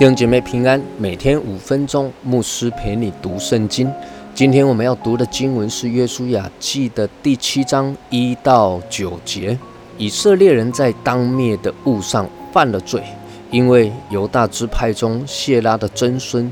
弟兄姐妹平安，每天五分钟，牧师陪你读圣经。今天我们要读的经文是《约书亚记》的第七章一到九节。以色列人在当灭的物上犯了罪，因为犹大支派中谢拉的曾孙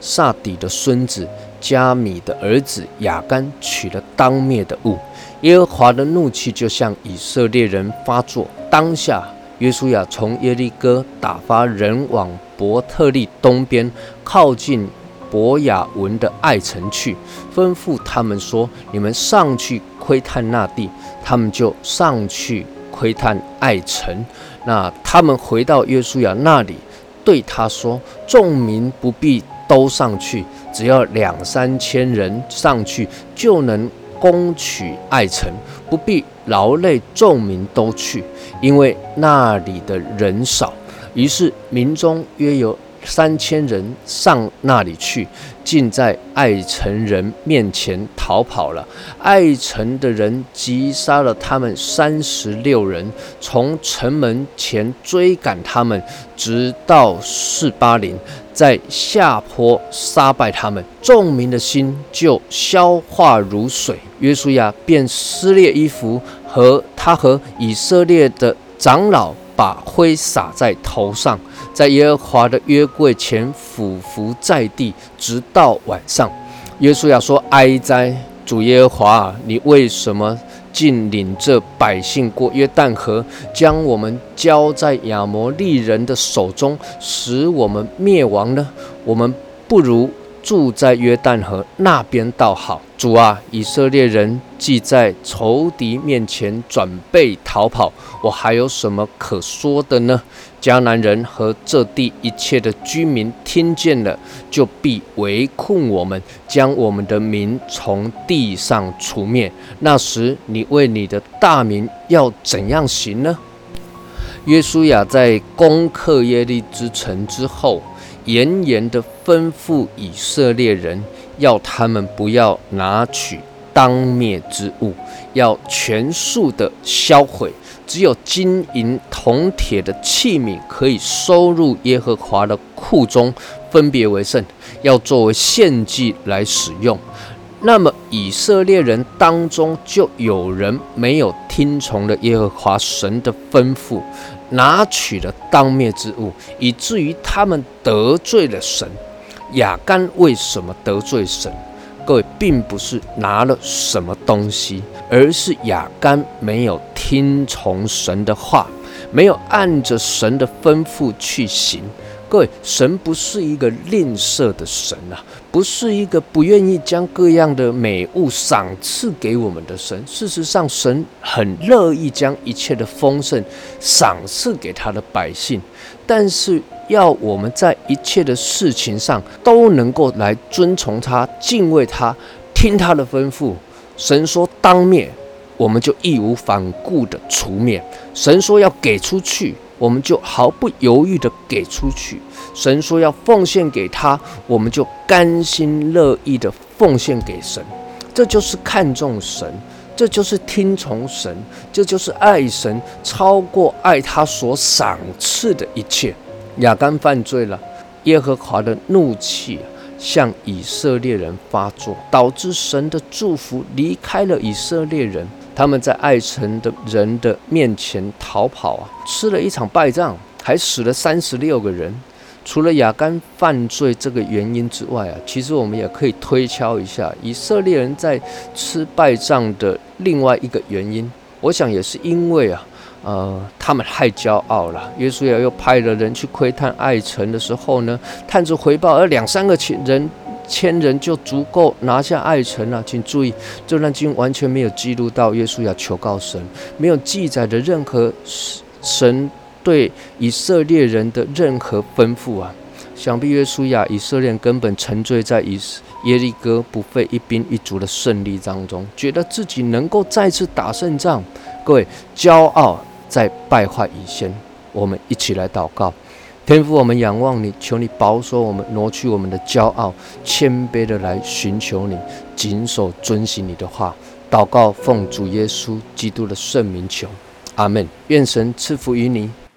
萨底的孙子加米的儿子亚干取了当灭的物，耶和华的怒气就向以色列人发作。当下，约书亚从耶利哥打发人往。伯特利东边靠近伯雅文的爱城去，吩咐他们说：“你们上去窥探那地。”他们就上去窥探爱城。那他们回到约书亚那里，对他说：“众民不必都上去，只要两三千人上去，就能攻取爱城，不必劳累众民都去，因为那里的人少。”于是民中约有三千人上那里去，竟在爱城人面前逃跑了。爱城的人击杀了他们三十六人，从城门前追赶他们，直到四巴林，在下坡杀败他们。众民的心就消化如水。约书亚便撕裂衣服，和他和以色列的长老。把灰撒在头上，在耶和华的约柜前俯伏在地，直到晚上。耶稣亚说：“哀哉，主耶和华，你为什么竟领这百姓过约旦河，将我们交在亚摩利人的手中，使我们灭亡呢？我们不如……”住在约旦河那边倒好，主啊，以色列人既在仇敌面前准备逃跑，我还有什么可说的呢？迦南人和这地一切的居民听见了，就必围困我们，将我们的民从地上除灭。那时，你为你的大名要怎样行呢？约书亚在攻克耶利之城之后。严严的吩咐以色列人，要他们不要拿取当灭之物，要全数的销毁。只有金银铜铁的器皿可以收入耶和华的库中，分别为圣，要作为献祭来使用。那么以色列人当中就有人没有听从了耶和华神的吩咐。拿取了当灭之物，以至于他们得罪了神。亚干为什么得罪神？各位，并不是拿了什么东西，而是亚干没有听从神的话，没有按着神的吩咐去行。各位，神不是一个吝啬的神啊，不是一个不愿意将各样的美物赏赐给我们的神。事实上，神很乐意将一切的丰盛赏赐给他的百姓，但是要我们在一切的事情上都能够来遵从他、敬畏他、听他的吩咐。神说当灭，我们就义无反顾的除灭；神说要给出去。我们就毫不犹豫地给出去。神说要奉献给他，我们就甘心乐意地奉献给神。这就是看重神，这就是听从神，这就是爱神，超过爱他所赏赐的一切。亚干犯罪了，耶和华的怒气向以色列人发作，导致神的祝福离开了以色列人。他们在爱城的人的面前逃跑啊，吃了一场败仗，还死了三十六个人。除了亚干犯罪这个原因之外啊，其实我们也可以推敲一下以色列人在吃败仗的另外一个原因。我想也是因为啊，呃，他们太骄傲了。耶稣亚又派了人去窥探爱城的时候呢，探子回报，而两三个人。千人就足够拿下爱城了，请注意，这段经完全没有记录到耶稣要求告神，没有记载的任何神对以色列人的任何吩咐啊！想必约书亚以色列根本沉醉在以耶利哥不费一兵一卒的胜利当中，觉得自己能够再次打胜仗。各位，骄傲在败坏以前，我们一起来祷告。天父，我们仰望你，求你保守我们，挪去我们的骄傲，谦卑的来寻求你，谨守遵行你的话。祷告，奉主耶稣基督的圣名求，阿门。愿神赐福于你。